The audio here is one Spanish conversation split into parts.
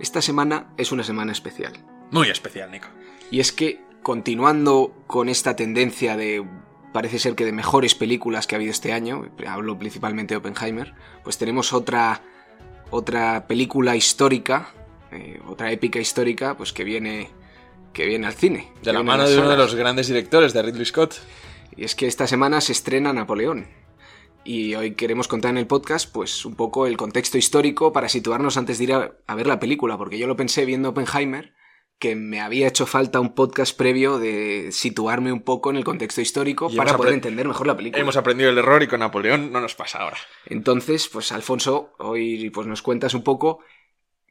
Esta semana es una semana especial. Muy especial, Nico. Y es que, continuando con esta tendencia de, parece ser que de mejores películas que ha habido este año, hablo principalmente de Oppenheimer, pues tenemos otra, otra película histórica, eh, otra épica histórica, pues que viene, que viene al cine. De la mano de uno de los grandes directores, de Ridley Scott. Y es que esta semana se estrena Napoleón. Y hoy queremos contar en el podcast, pues, un poco el contexto histórico para situarnos antes de ir a, ver la película, porque yo lo pensé viendo Oppenheimer, que me había hecho falta un podcast previo de situarme un poco en el contexto histórico para poder entender mejor la película. Hemos aprendido el error y con Napoleón no nos pasa ahora. Entonces, pues Alfonso, hoy pues nos cuentas un poco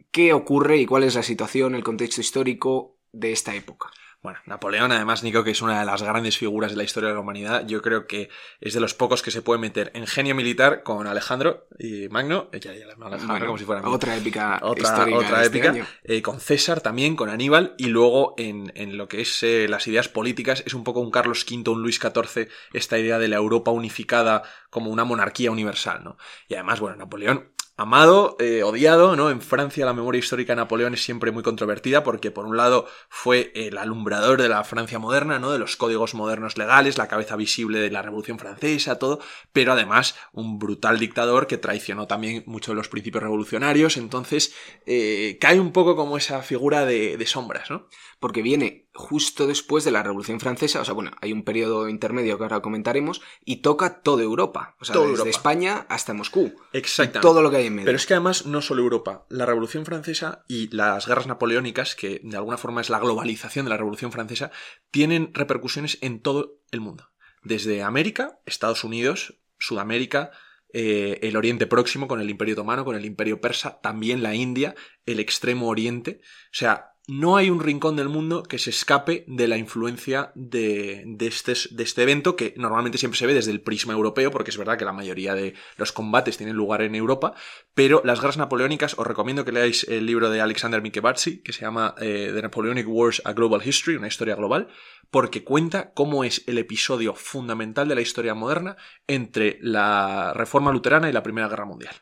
qué ocurre y cuál es la situación, el contexto histórico de esta época. Bueno, Napoleón, además, Nico, que es una de las grandes figuras de la historia de la humanidad, yo creo que es de los pocos que se puede meter en genio militar con Alejandro y Magno, ya, ya, Alejandro, como si fuera Otra épica otra, otra este épica, eh, con César también, con Aníbal, y luego en, en lo que es eh, las ideas políticas, es un poco un Carlos V, un Luis XIV, esta idea de la Europa unificada como una monarquía universal, ¿no? Y además, bueno, Napoleón amado, eh, odiado, ¿no? En Francia la memoria histórica de Napoleón es siempre muy controvertida porque por un lado fue el alumbrador de la Francia moderna, ¿no? De los códigos modernos legales, la cabeza visible de la Revolución Francesa, todo, pero además un brutal dictador que traicionó también muchos de los principios revolucionarios, entonces eh, cae un poco como esa figura de, de sombras, ¿no? Porque viene justo después de la Revolución Francesa, o sea, bueno, hay un periodo intermedio que ahora comentaremos, y toca toda Europa, o sea, desde España hasta Moscú. Exactamente. Todo lo que hay en medio. Pero es que además no solo Europa, la Revolución Francesa y las guerras napoleónicas, que de alguna forma es la globalización de la Revolución Francesa, tienen repercusiones en todo el mundo. Desde América, Estados Unidos, Sudamérica, eh, el Oriente Próximo con el Imperio Otomano, con el Imperio Persa, también la India, el Extremo Oriente. O sea, no hay un rincón del mundo que se escape de la influencia de, este, de, este, evento, que normalmente siempre se ve desde el prisma europeo, porque es verdad que la mayoría de los combates tienen lugar en Europa, pero las guerras napoleónicas, os recomiendo que leáis el libro de Alexander Mikebatsi, que se llama eh, The Napoleonic Wars, a Global History, una historia global, porque cuenta cómo es el episodio fundamental de la historia moderna entre la Reforma Luterana y la Primera Guerra Mundial.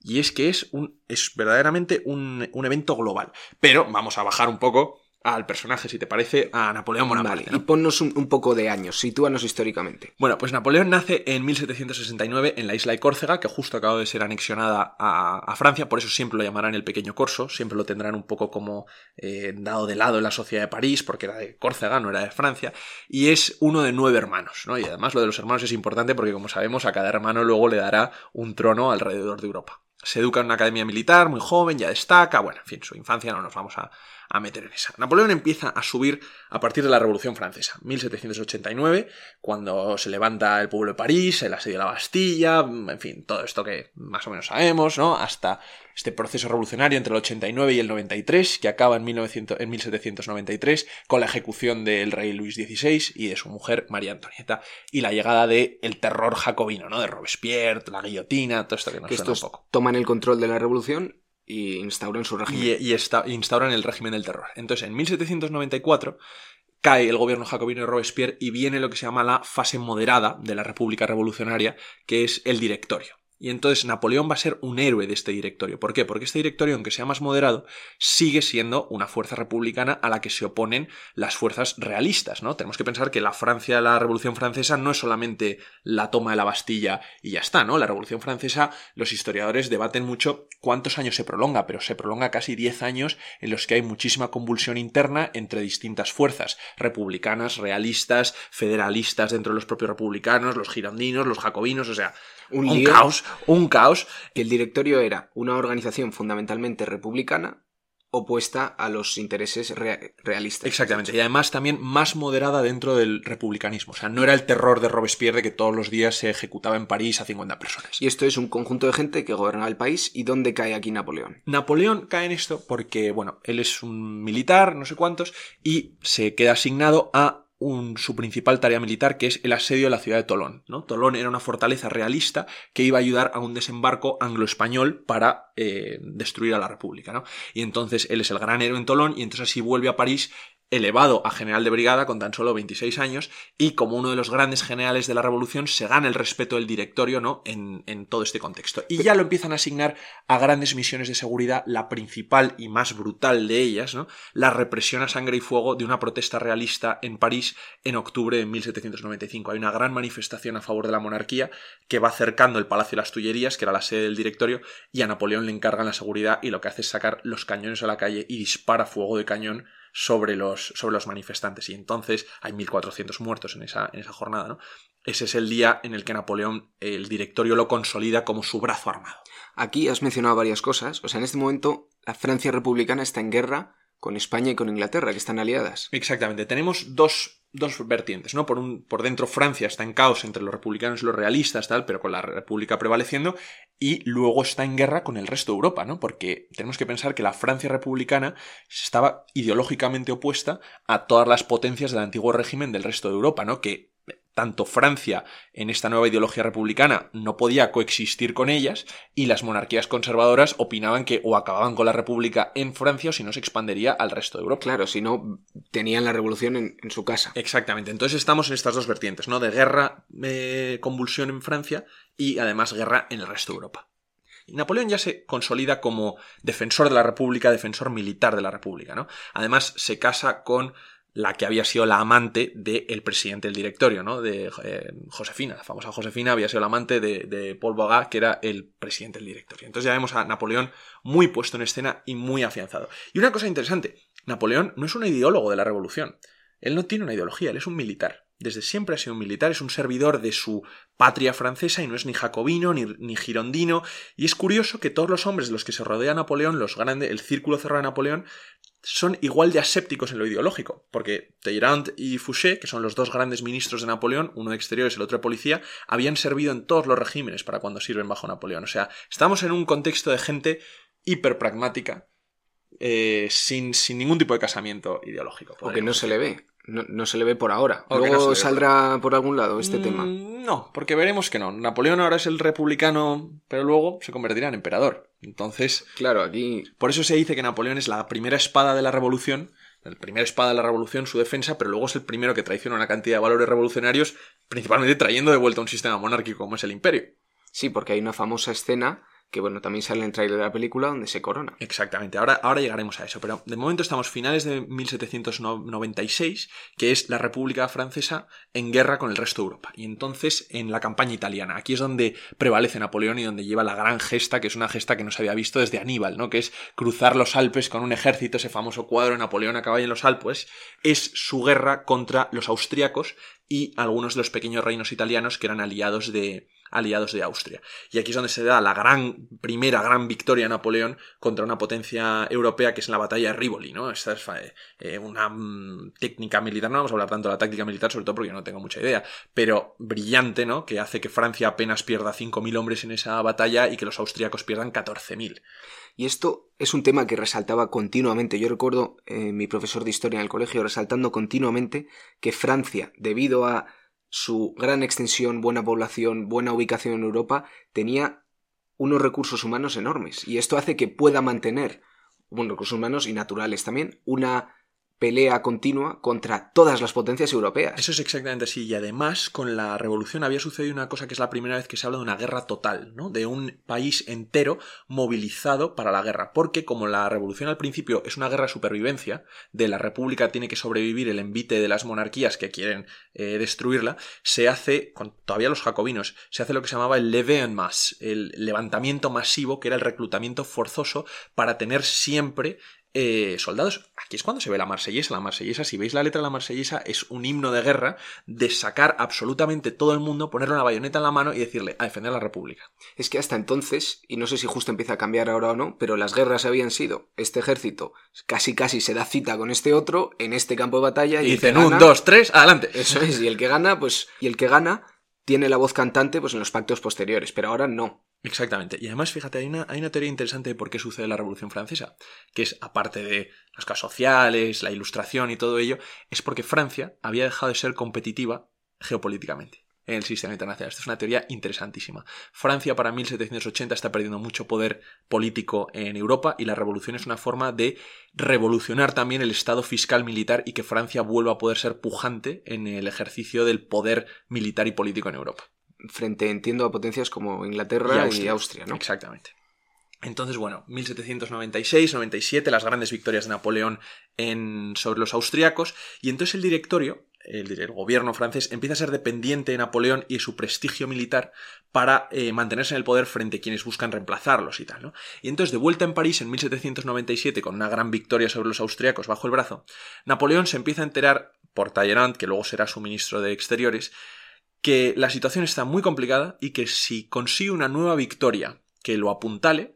Y es que es, un, es verdaderamente un, un evento global. Pero vamos a bajar un poco al personaje, si te parece, a Napoleón Bonaparte. Y ponnos un, poco de años, sitúanos históricamente. Bueno, pues Napoleón nace en 1769 en la isla de Córcega, que justo acaba de ser anexionada a, Francia, por eso siempre lo llamarán el pequeño corso, siempre lo tendrán un poco como eh, dado de lado en la sociedad de París, porque era de Córcega, no era de Francia, y es uno de nueve hermanos, ¿no? Y además lo de los hermanos es importante porque, como sabemos, a cada hermano luego le dará un trono alrededor de Europa. Se educa en una academia militar, muy joven, ya destaca, bueno, en fin, su infancia no nos vamos a, meter en esa. Napoleón empieza a subir a partir de la Revolución Francesa, 1789, cuando se levanta el pueblo de París, el asedio de la Bastilla, en fin, todo esto que más o menos sabemos, ¿no? Hasta este proceso revolucionario entre el 89 y el 93, que acaba en, 1900, en 1793 con la ejecución del rey Luis XVI y de su mujer María Antonieta y la llegada del el terror jacobino, ¿no? De Robespierre, la guillotina, todo esto que nos suena un poco. Toman el control de la revolución y instauran su régimen. Y, instauran el régimen del terror. Entonces, en 1794 cae el gobierno jacobino de Robespierre y viene lo que se llama la fase moderada de la República Revolucionaria, que es el directorio. Y entonces Napoleón va a ser un héroe de este directorio. ¿Por qué? Porque este directorio, aunque sea más moderado, sigue siendo una fuerza republicana a la que se oponen las fuerzas realistas, ¿no? Tenemos que pensar que la Francia la Revolución Francesa no es solamente la toma de la Bastilla y ya está, ¿no? La Revolución Francesa, los historiadores debaten mucho cuántos años se prolonga, pero se prolonga casi 10 años en los que hay muchísima convulsión interna entre distintas fuerzas, republicanas, realistas, federalistas dentro de los propios republicanos, los girondinos, los jacobinos, o sea, un, caos, un caos. Que el directorio era una organización fundamentalmente republicana opuesta a los intereses realistas. Exactamente, y además también más moderada dentro del republicanismo. O sea, no era el terror de Robespierre de que todos los días se ejecutaba en París a 50 personas. Y esto es un conjunto de gente que gobernaba el país. ¿Y dónde cae aquí Napoleón? Napoleón cae en esto porque, bueno, él es un militar, no sé cuántos, y se queda asignado a su principal tarea militar, que es el asedio de la ciudad de Tolón. ¿no? Tolón era una fortaleza realista que iba a ayudar a un desembarco anglo-español para eh, destruir a la República. ¿no? Y entonces él es el gran héroe en Tolón y entonces así vuelve a París elevado a general de brigada con tan solo 26 años y como uno de los grandes generales de la revolución se gana el respeto del directorio ¿no? en, en todo este contexto. Y ya lo empiezan a asignar a grandes misiones de seguridad, la principal y más brutal de ellas, ¿no? la represión a sangre y fuego de una protesta realista en París en octubre de 1795. Hay una gran manifestación a favor de la monarquía que va acercando el Palacio de las Tullerías, que era la sede del directorio, y a Napoleón le encargan la seguridad y lo que hace es sacar los cañones a la calle y dispara fuego de cañón sobre los, sobre los manifestantes. Y entonces hay 1.400 muertos en esa, en esa jornada, ¿no? Ese es el día en el que Napoleón, el directorio, lo consolida como su brazo armado. Aquí has mencionado varias cosas. O sea, en este momento la Francia republicana está en guerra con España y con Inglaterra, que están aliadas. Exactamente. Tenemos dos, dos vertientes, ¿no? Por, un, por dentro Francia está en caos entre los republicanos y los realistas, tal, pero con la República prevaleciendo, y luego está en guerra con el resto de Europa, ¿no? Porque tenemos que pensar que la Francia republicana estaba ideológicamente opuesta a todas las potencias del antiguo régimen del resto de Europa, ¿no? Que tanto Francia en esta nueva ideología republicana no podía coexistir con ellas y las monarquías conservadoras opinaban que o acababan con la república en Francia o si no se expandería al resto de Europa. Claro, si no tenían la revolución en, en su casa. Exactamente, entonces estamos en estas dos vertientes, ¿no? De guerra, eh, convulsión en Francia y además guerra en el resto de Europa. Y Napoleón ya se consolida como defensor de la República, defensor militar de la República, ¿no? Además se casa con la que había sido la amante del presidente del directorio, ¿no? De eh, Josefina, la famosa Josefina había sido la amante de, de Paul Bogat, que era el presidente del directorio. Entonces ya vemos a Napoleón muy puesto en escena y muy afianzado. Y una cosa interesante, Napoleón no es un ideólogo de la revolución. Él no tiene una ideología, él es un militar. Desde siempre ha sido un militar, es un servidor de su patria francesa y no es ni jacobino ni, ni, girondino. Y es curioso que todos los hombres de los que se rodea Napoleón, los grandes, el círculo cerrado de Napoleón, son igual de asépticos en lo ideológico, porque Talleyrand y Fouché, que son los dos grandes ministros de Napoleón, uno de exteriores y el otro de policía, habían servido en todos los regímenes para cuando sirven bajo Napoleón. O sea, estamos en un contexto de gente hiperpragmática, eh, sin, sin, ningún tipo de casamiento ideológico. O que no se le ve. No, no, se le ve por ahora. O Luego no saldrá por... por algún lado este mm, tema. No, porque veremos que no. Napoleón ahora es el republicano, pero luego se convertirá en emperador. Entonces, claro, aquí. Por eso se dice que Napoleón es la primera espada de la revolución, la primera espada de la revolución, su defensa, pero luego es el primero que traiciona una cantidad de valores revolucionarios, principalmente trayendo de vuelta un sistema monárquico como es el imperio. Sí, porque hay una famosa escena que bueno, también sale en el trailer de la película donde se corona. Exactamente, ahora, ahora llegaremos a eso, pero de momento estamos finales de 1796, que es la República Francesa en guerra con el resto de Europa, y entonces en la campaña italiana, aquí es donde prevalece Napoleón y donde lleva la gran gesta, que es una gesta que no se había visto desde Aníbal, ¿no? que es cruzar los Alpes con un ejército, ese famoso cuadro de Napoleón a caballo en los Alpes, es su guerra contra los austriacos y algunos de los pequeños reinos italianos que eran aliados de, aliados de Austria. Y aquí es donde se da la gran, primera gran victoria de Napoleón contra una potencia europea que es en la batalla de Rivoli, ¿no? Esta es eh, una mm, técnica militar, no vamos a hablar tanto de la táctica militar, sobre todo porque yo no tengo mucha idea, pero brillante, ¿no? Que hace que Francia apenas pierda 5.000 hombres en esa batalla y que los austríacos pierdan 14.000. Y esto es un tema que resaltaba continuamente. Yo recuerdo eh, mi profesor de historia en el colegio resaltando continuamente que Francia, debido a su gran extensión, buena población, buena ubicación en Europa, tenía unos recursos humanos enormes. Y esto hace que pueda mantener, bueno, recursos humanos y naturales también, una pelea continua contra todas las potencias europeas. Eso es exactamente así. Y además, con la revolución había sucedido una cosa que es la primera vez que se habla de una guerra total, ¿no? De un país entero movilizado para la guerra. Porque como la revolución al principio es una guerra de supervivencia, de la república tiene que sobrevivir el envite de las monarquías que quieren eh, destruirla, se hace, con todavía los jacobinos, se hace lo que se llamaba el leve en masse, el levantamiento masivo, que era el reclutamiento forzoso para tener siempre eh, soldados. Aquí es cuando se ve la marsellesa. La marsellesa, si veis la letra de la marsellesa, es un himno de guerra de sacar absolutamente todo el mundo, ponerle una bayoneta en la mano y decirle a defender la república. Es que hasta entonces, y no sé si justo empieza a cambiar ahora o no, pero las guerras habían sido este ejército casi casi se da cita con este otro en este campo de batalla y, y dicen un, dos, tres, adelante. Eso es, y el que gana, pues, y el que gana tiene la voz cantante pues en los pactos posteriores, pero ahora no. Exactamente. Y además, fíjate, hay una, hay una teoría interesante de por qué sucede la Revolución Francesa, que es, aparte de las causas sociales, la ilustración y todo ello, es porque Francia había dejado de ser competitiva geopolíticamente. en el sistema internacional. Esta es una teoría interesantísima. Francia para 1780 está perdiendo mucho poder político en Europa y la revolución es una forma de revolucionar también el estado fiscal militar y que Francia vuelva a poder ser pujante en el ejercicio del poder militar y político en Europa. Frente, entiendo, a potencias como Inglaterra y Austria, ¿no? Exactamente. Entonces, bueno, 1796-97, las grandes victorias de Napoleón en, sobre los austriacos, y entonces el directorio, el, gobierno francés, empieza a ser dependiente de Napoleón y de su prestigio militar para eh, mantenerse en el poder frente a quienes buscan reemplazarlos y tal, ¿no? Y entonces, de vuelta en París en 1797, con una gran victoria sobre los austriacos bajo el brazo, Napoleón se empieza a enterar por Talleyrand, que luego será su ministro de Exteriores, que la situación está muy complicada y que si consigue una nueva victoria que lo apuntale,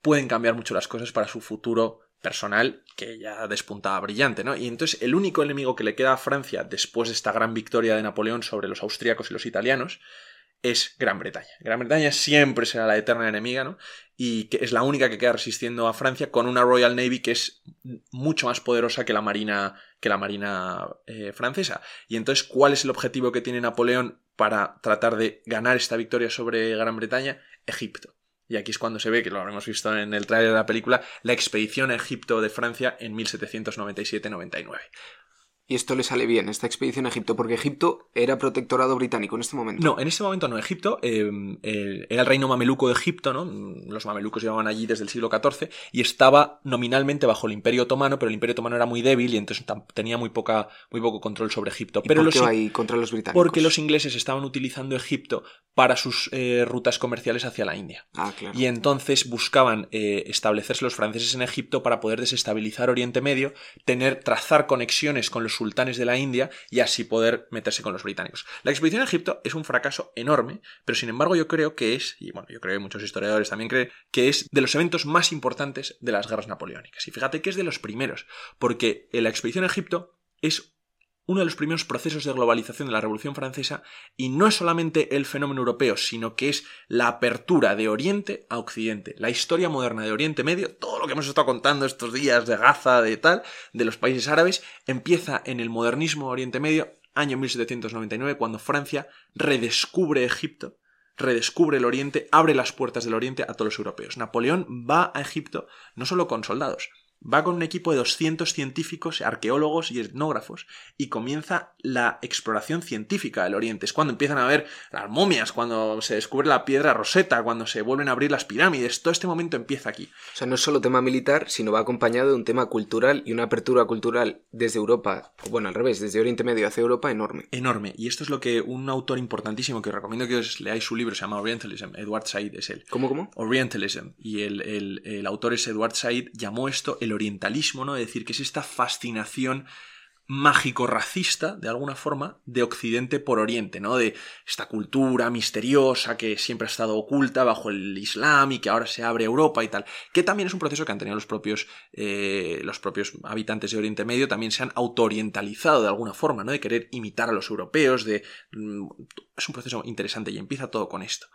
pueden cambiar mucho las cosas para su futuro personal, que ya despuntaba brillante, ¿no? Y entonces el único enemigo que le queda a Francia después de esta gran victoria de Napoleón sobre los austríacos y los italianos es Gran Bretaña. Gran Bretaña siempre será la eterna enemiga, ¿no? Y que es la única que queda resistiendo a Francia con una Royal Navy que es mucho más poderosa que la marina, que la marina eh, francesa. Y entonces, ¿cuál es el objetivo que tiene Napoleón para tratar de ganar esta victoria sobre Gran Bretaña? Egipto. Y aquí es cuando se ve, que lo habremos visto en el trailer de la película, la expedición a Egipto de Francia en 1797-99. Y esto le sale bien, esta expedición a Egipto, porque Egipto era protectorado británico en este momento. No, en este momento no. Egipto eh, era el reino mameluco de Egipto, ¿no? Los mamelucos llevaban allí desde el siglo XIV y estaba nominalmente bajo el Imperio Otomano, pero el Imperio Otomano era muy débil y entonces tenía muy, poca, muy poco control sobre Egipto. pero por qué los, contra los británicos? Porque los ingleses estaban utilizando Egipto para sus eh, rutas comerciales hacia la India. Ah, claro. Y entonces buscaban eh, establecerse los franceses en Egipto para poder desestabilizar Oriente Medio, tener, trazar conexiones con los sultanes de la India y así poder meterse con los británicos. La expedición a Egipto es un fracaso enorme, pero sin embargo yo creo que es, y bueno, yo creo que muchos historiadores también creen, que es de los eventos más importantes de las guerras napoleónicas. Y fíjate que es de los primeros, porque la expedición a Egipto es uno de los primeros procesos de globalización de la Revolución Francesa y no es solamente el fenómeno europeo, sino que es la apertura de Oriente a Occidente, la historia moderna de Oriente Medio, todo lo que hemos estado contando estos días de Gaza, de tal, de los países árabes, empieza en el modernismo Oriente Medio, año 1799, cuando Francia redescubre Egipto, redescubre el Oriente, abre las puertas del Oriente a todos los europeos. Napoleón va a Egipto no solo con soldados, va con un equipo de 200 científicos, arqueólogos y etnógrafos y comienza la exploración científica del Oriente. Es cuando empiezan a ver las momias, cuando se descubre la piedra roseta, cuando se vuelven a abrir las pirámides. Todo este momento empieza aquí. O sea, no es solo tema militar, sino va acompañado de un tema cultural y una apertura cultural desde Europa, o bueno, al revés, desde Oriente Medio hacia Europa enorme. Enorme. Y esto es lo que un autor importantísimo que os recomiendo que os leáis su libro, se llama Orientalism, Edward Said es él. ¿Cómo, cómo? Orientalism. Y el, el autor es Edward Said, llamó esto el orientalismo, ¿no? Es decir, que es esta fascinación mágico-racista, de alguna forma, de Occidente por Oriente, ¿no? De esta cultura misteriosa que siempre ha estado oculta bajo el Islam y que ahora se abre Europa y tal. Que también es un proceso que han tenido los propios, eh, los propios habitantes de Oriente Medio, también se han auto-orientalizado de alguna forma, ¿no? De querer imitar a los europeos, de... Mm, es un proceso interesante y empieza todo con esto.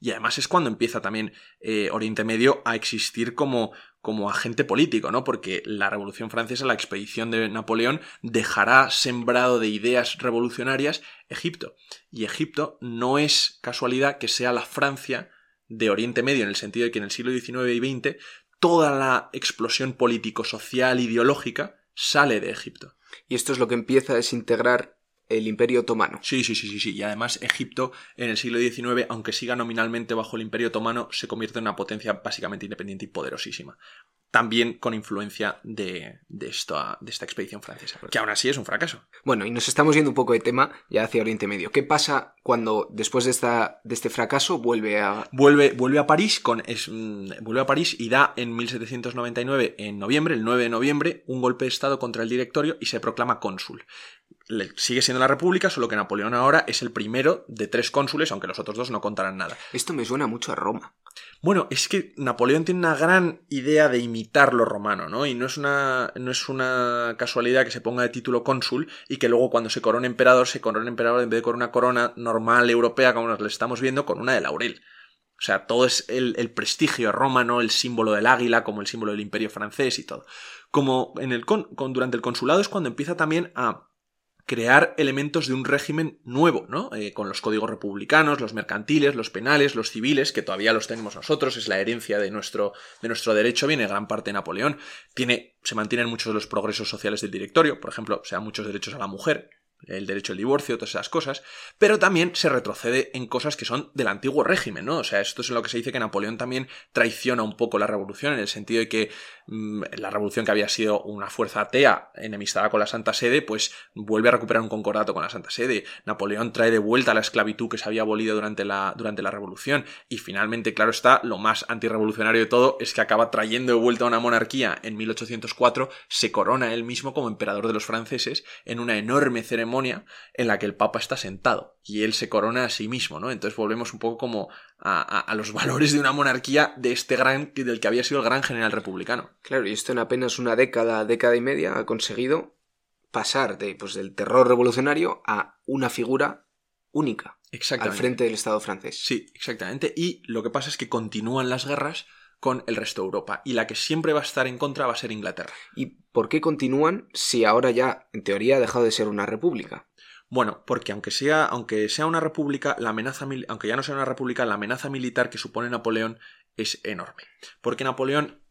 Y además es cuando empieza también eh, Oriente Medio a existir como, como agente político, ¿no? Porque la Revolución Francesa, la expedición de Napoleón, dejará sembrado de ideas revolucionarias Egipto. Y Egipto no es casualidad que sea la Francia de Oriente Medio, en el sentido de que en el siglo XIX y XX toda la explosión político-social, ideológica, sale de Egipto. Y esto es lo que empieza a desintegrar el Imperio Otomano. Sí, sí, sí, sí, sí. Y además Egipto en el siglo XIX, aunque siga nominalmente bajo el Imperio Otomano, se convierte en una potencia básicamente independiente y poderosísima. También con influencia de, de, esta, de esta expedición francesa, que aún así es un fracaso. Bueno, y nos estamos yendo un poco de tema ya hacia Oriente Medio. ¿Qué pasa cuando después de, esta, de este fracaso vuelve a... Vuelve, vuelve a París con, es, mm, vuelve a París y da en 1799, en noviembre, el 9 de noviembre, un golpe de Estado contra el directorio y se proclama cónsul sigue siendo la República, solo que Napoleón ahora es el primero de tres cónsules, aunque los otros dos no contarán nada. Esto me suena mucho a Roma. Bueno, es que Napoleón tiene una gran idea de imitar lo romano, ¿no? Y no es una, no es una casualidad que se ponga de título cónsul y que luego cuando se corona emperador, se corona emperador en vez de con una corona normal europea, como nos le estamos viendo, con una de laurel. O sea, todo es el, el prestigio romano, el símbolo del águila, como el símbolo del imperio francés y todo. Como en el con, durante el consulado es cuando empieza también a crear elementos de un régimen nuevo, ¿no? Eh, con los códigos republicanos, los mercantiles, los penales, los civiles, que todavía los tenemos nosotros, es la herencia de nuestro, de nuestro derecho, viene gran parte de Napoleón. Tiene, se mantienen muchos de los progresos sociales del directorio, por ejemplo, se dan muchos derechos a la mujer, el derecho al divorcio, todas esas cosas, pero también se retrocede en cosas que son del antiguo régimen, ¿no? O sea, esto es en lo que se dice que Napoleón también traiciona un poco la revolución, en el sentido de que mm, la revolución que había sido una fuerza atea enemistada con la Santa Sede, pues vuelve a recuperar un concordato con la Santa Sede. Napoleón trae de vuelta la esclavitud que se había abolido durante la, durante la revolución, y finalmente, claro está, lo más antirrevolucionario de todo es que acaba trayendo de vuelta una monarquía en 1804, se corona él mismo como emperador de los franceses en una enorme ceremonia en la que el Papa está sentado y él se corona a sí mismo, ¿no? Entonces volvemos un poco como a, los valores de una monarquía de este gran, del que había sido el gran general republicano. Claro, y esto en apenas una década, década y media ha conseguido pasar de, pues, del terror revolucionario a una figura única al frente del Estado francés. Sí, exactamente. Y lo que pasa es que continúan las guerras con el resto de Europa. Y la que siempre va a estar en contra va a ser Inglaterra. ¿Y por qué continúan si ahora ya, en teoría, ha dejado de ser una república? Bueno, porque aunque sea, aunque sea una república, la amenaza, aunque ya no sea una república, la amenaza militar que supone Napoleón es enorme. Porque Napoleón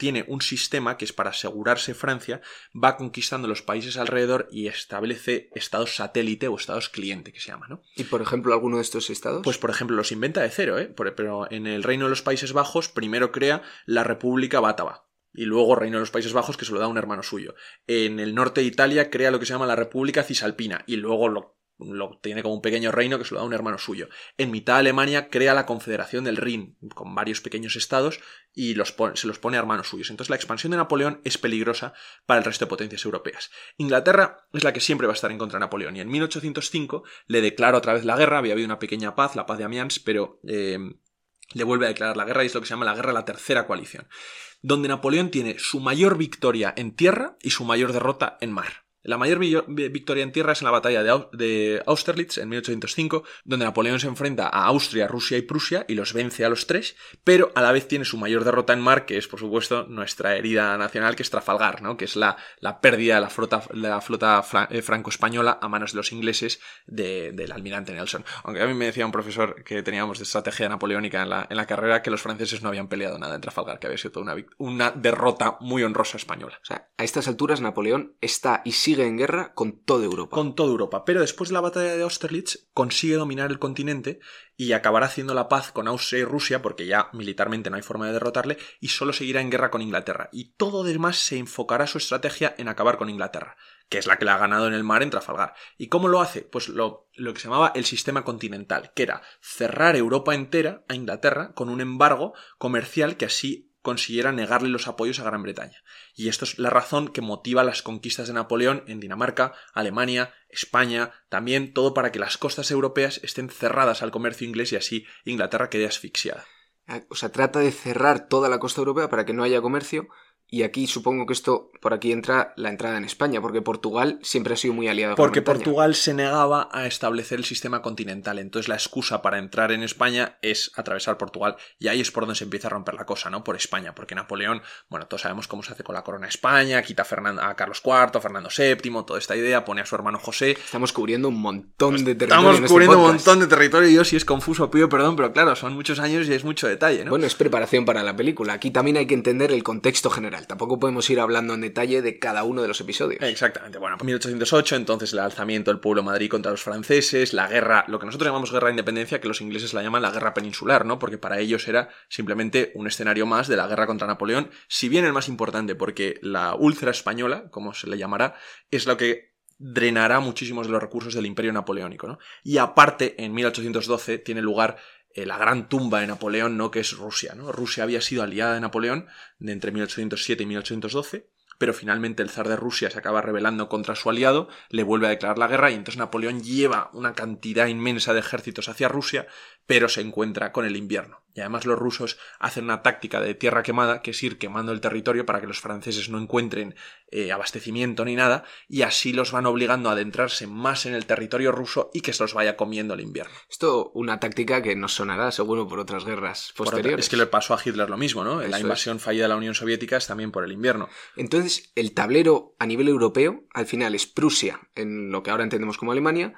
tiene un sistema que es para asegurarse Francia, va conquistando los países alrededor y establece estados satélite o estados cliente, que se llama, ¿no? ¿Y por ejemplo alguno de estos estados? Pues por ejemplo los inventa de cero, ¿eh? Pero en el Reino de los Países Bajos primero crea la República Bátava. Y luego Reino de los Países Bajos, que se lo da a un hermano suyo. En el norte de Italia crea lo que se llama la República Cisalpina. Y luego lo lo tiene como un pequeño reino que se lo da un hermano suyo. En mitad de Alemania crea la Confederación del Rin, con varios pequeños estados, y se los pone a hermanos suyos. Entonces la expansión de Napoleón es peligrosa para el resto de potencias europeas. Inglaterra es la que siempre va a estar en contra de Napoleón, y en 1805 le declara otra vez la guerra, había habido una pequeña paz, la paz de Amiens, pero eh, le vuelve a declarar la guerra, y es lo que se llama la guerra la tercera coalición, donde Napoleón tiene su mayor victoria en tierra y su mayor derrota en mar. La mayor victoria en tierra es en la batalla de Austerlitz en 1805, donde Napoleón se enfrenta a Austria, Rusia y Prusia y los vence a los tres, pero a la vez tiene su mayor derrota en mar, que es por supuesto nuestra herida nacional, que es Trafalgar, ¿no? que es la, la pérdida de la flota, la flota eh, franco-española a manos de los ingleses del almirante Nelson. Aunque a mí me decía un profesor que teníamos de estrategia napoleónica en la, en la carrera que los franceses no habían peleado nada en Trafalgar, que había sido toda una, una derrota muy honrosa española. O sea, a estas alturas Napoleón está y sigue en guerra con toda Europa. Con toda Europa. Pero después de la batalla de Austerlitz consigue dominar el continente y acabará haciendo la paz con Austria y Rusia, porque ya militarmente no hay forma de derrotarle, y solo seguirá en guerra con Inglaterra. Y todo demás se enfocará su estrategia en acabar con Inglaterra, que es la que le ha ganado en el mar en Trafalgar. ¿Y cómo lo hace? Pues lo, lo que se llamaba el sistema continental, que era cerrar Europa entera a Inglaterra con un embargo comercial que así consiguiera negarle los apoyos a Gran Bretaña. Y esto es la razón que motiva las conquistas de Napoleón en Dinamarca, Alemania, España, también todo para que las costas europeas estén cerradas al comercio inglés y así Inglaterra quede asfixiada. Ah, o sea, trata de cerrar toda la costa europea para que no haya comercio y aquí supongo que esto, por aquí entra la entrada en España, porque Portugal siempre ha sido muy aliado Porque Portugal se negaba a establecer el sistema continental. Entonces la excusa para entrar en España es atravesar Portugal. Y ahí es por donde se empieza a romper la cosa, ¿no? Por España. Porque Napoleón, bueno, todos sabemos cómo se hace con la corona de España, quita a, Fernando, a Carlos IV, Fernando VII, toda esta idea, pone a su hermano José. Estamos cubriendo un montón de territorio. Estamos cubriendo un montón de territorio y yo si es confuso pido perdón, pero claro, son muchos años y es mucho detalle, ¿no? Bueno, es preparación para la película. Aquí también hay que entender el contexto general. Tampoco podemos ir hablando en detalle de cada uno de los episodios. Exactamente. Bueno, 1808, entonces el alzamiento del pueblo Madrid contra los franceses, la guerra, lo que nosotros llamamos guerra de independencia, que los ingleses la llaman la guerra peninsular, ¿no? Porque para ellos era simplemente un escenario más de la guerra contra Napoleón, si bien el más importante, porque la úlcera española, como se le llamará, es lo que drenará muchísimos de los recursos del imperio napoleónico, ¿no? Y aparte, en 1812 tiene lugar eh, la gran tumba de Napoleón, ¿no? que es Rusia. ¿no? Rusia había sido aliada de Napoleón de entre 1807 y 1812, pero finalmente el zar de Rusia se acaba rebelando contra su aliado, le vuelve a declarar la guerra y entonces Napoleón lleva una cantidad inmensa de ejércitos hacia Rusia, pero se encuentra con el invierno. Y además los rusos hacen una táctica de tierra quemada, que es ir quemando el territorio para que los franceses no encuentren eh, abastecimiento ni nada, y así los van obligando a adentrarse más en el territorio ruso y que se los vaya comiendo el invierno. Esto, una táctica que nos sonará seguro por otras guerras otra- posteriores. es que le pasó a Hitler lo mismo, ¿no? Eso la es. invasión fallida de la Unión Soviética es también por el invierno. Entonces, el tablero a nivel europeo, al final, es Prusia, en lo que ahora entendemos como Alemania,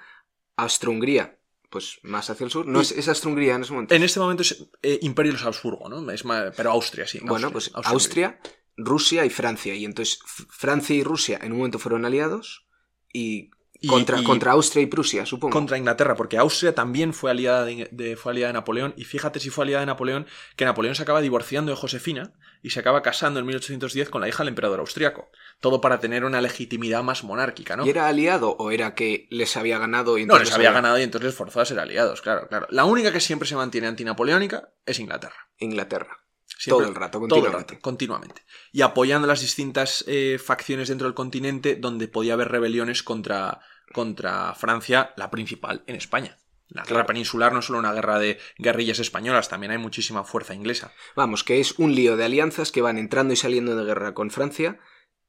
Austro-Hungría, pues más hacia el sur. No es, es Austro-Hungría en ese momento. En este momento es eh, Imperio de los Habsburgo, ¿no? Es más- pero Austria, sí. bueno, pues Austria, Rusia y Francia. Y entonces Francia y Rusia en un momento fueron aliados y, Y- contra, y- contra Austria y Prusia, supongo. contra Inglaterra, porque Austria también fue aliada de, de- fue aliada de Napoleón, y fíjate si fue aliada de Napoleón, que Napoleón se acaba divorciando de Josefina y se acaba casando en 1810 con la hija del emperador austriaco. Todo para tener una legitimidad más monárquica, ¿no? ¿Y era aliado o era que les había ganado y No, entonces les había ganado y entonces les forzó a ser aliados, claro, claro. La única que siempre se mantiene antinapoleónica es Inglaterra. Inglaterra. Siempre- Todo el rato, todo el continuamente. rato, continuamente. Y apoyando las distintas eh, facciones dentro del continente donde podía haber rebeliones contra, contra Francia, la principal en España. La guerra peninsular no es solo una guerra de guerrillas españolas, también hay muchísima fuerza inglesa. Vamos, que es un lío de alianzas que van entrando y saliendo de guerra con Francia,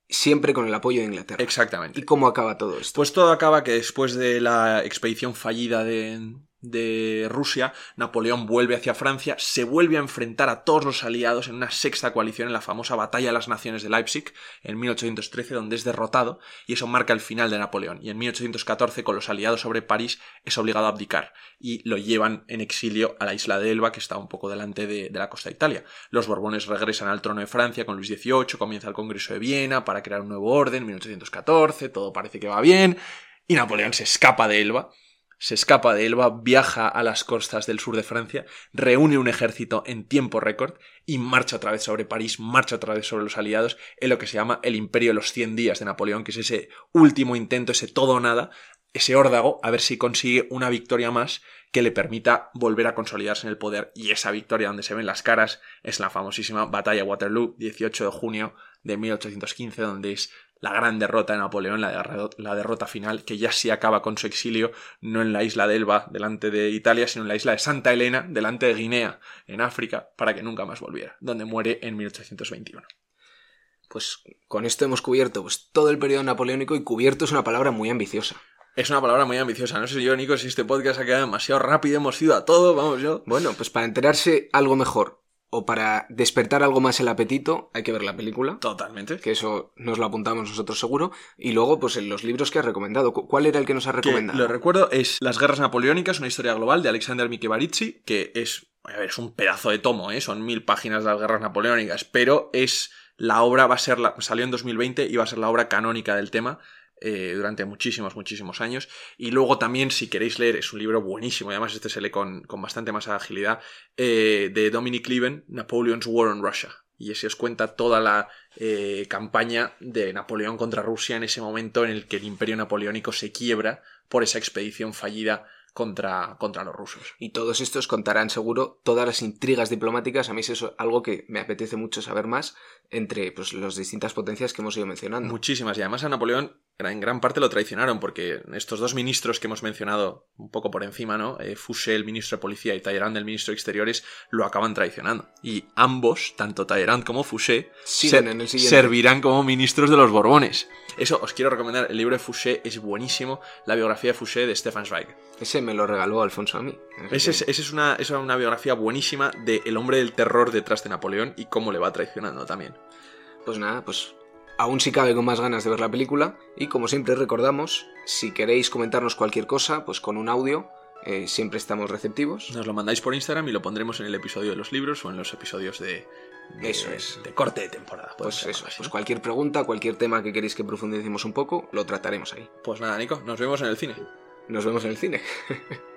siempre con el apoyo de Inglaterra. Exactamente. ¿Y cómo acaba todo esto? Pues todo acaba que después de la expedición fallida de, de Rusia, Napoleón vuelve hacia Francia, se vuelve a enfrentar a todos los aliados en una sexta coalición en la famosa Batalla de las Naciones de Leipzig en 1813, donde es derrotado, y eso marca el final de Napoleón. Y en 1814, con los aliados sobre París, es obligado a abdicar y lo llevan en exilio a la isla de Elba, que está un poco delante de, la costa de Italia. Los Borbones regresan al trono de Francia con Luis XVIII, comienza el Congreso de Viena para crear un nuevo orden, 1814, todo parece que va bien, y Napoleón se escapa de Elba, se escapa de Elba, viaja a las costas del sur de Francia, reúne un ejército en tiempo récord y marcha otra vez sobre París, marcha otra vez sobre los aliados en lo que se llama el Imperio de los 100 días de Napoleón, que es ese último intento, ese todo o nada, ese órdago, a ver si consigue una victoria más que le permita volver a consolidarse en el poder. Y esa victoria donde se ven las caras es la famosísima batalla Waterloo, 18 de junio de 1815, donde es la gran derrota de Napoleón, la, derro- la derrota final, que ya sí acaba con su exilio, no en la isla de Elba, delante de Italia, sino en la isla de Santa Elena, delante de Guinea, en África, para que nunca más volviera, donde muere en 1821. Pues con esto hemos cubierto pues, todo el periodo napoleónico y cubierto es una palabra muy ambiciosa. Es una palabra muy ambiciosa. No sé yo, Nico, si este podcast ha quedado demasiado rápido, hemos ido a todo, vamos yo. Bueno, pues para enterarse algo mejor o para despertar algo más el apetito hay que ver la película, Totalmente. que eso nos lo apuntamos nosotros seguro, y luego pues en los libros que has recomendado. ¿Cu- ¿Cuál era el que nos has que recomendado? lo recuerdo es Las guerras napoleónicas, una historia global de Alexander Mikevaritsi, que es, a ver, es un pedazo de tomo, ¿eh? son mil páginas de las guerras napoleónicas, pero es la obra, va a ser la, salió en 2020 y va a ser la obra canónica del tema. Eh, durante muchísimos, muchísimos años. Y luego también, si queréis leer, es un libro buenísimo, y además este se lee con, con bastante más agilidad, eh, de Dominic Lieven, Napoleon's War on Russia. Y ese os cuenta toda la eh, campaña de Napoleón contra Rusia en ese momento en el que el imperio napoleónico se quiebra por esa expedición fallida contra, contra los rusos. Y todos estos contarán seguro todas las intrigas diplomáticas. A mí es eso algo que me apetece mucho saber más entre pues, las distintas potencias que hemos ido mencionando. Muchísimas. Y además a Napoleón en gran parte lo traicionaron porque estos dos ministros que hemos mencionado un poco por encima, ¿no? Eh, Fouché, el ministro de Policía, y Talleyrand, el ministro de Exteriores, lo acaban traicionando. Y ambos, tanto Talleyrand como Fouché, Siguen ser- en el siguiente. servirán como ministros de los Borbones. Eso os quiero recomendar. El libro de Fouché es buenísimo. La biografía de Fouché de Stefan Zweig. Ese me lo regaló Alfonso a mí. Esa es, es una, es una biografía buenísima de el hombre del terror detrás de Napoleón y cómo le va traicionando también. Pues nada, pues aún si cabe con más ganas de ver la película. Y como siempre recordamos, si queréis comentarnos cualquier cosa, pues con un audio, eh, siempre estamos receptivos. Nos lo mandáis por Instagram y lo pondremos en el episodio de los libros o en los episodios de, de- Eso es. de corte de temporada. Pues eso, así, pues ¿no? cualquier pregunta, cualquier tema que queréis que profundicemos un poco, lo trataremos ahí. Pues nada, Nico, nos vemos en el cine. Nos vemos en el cine.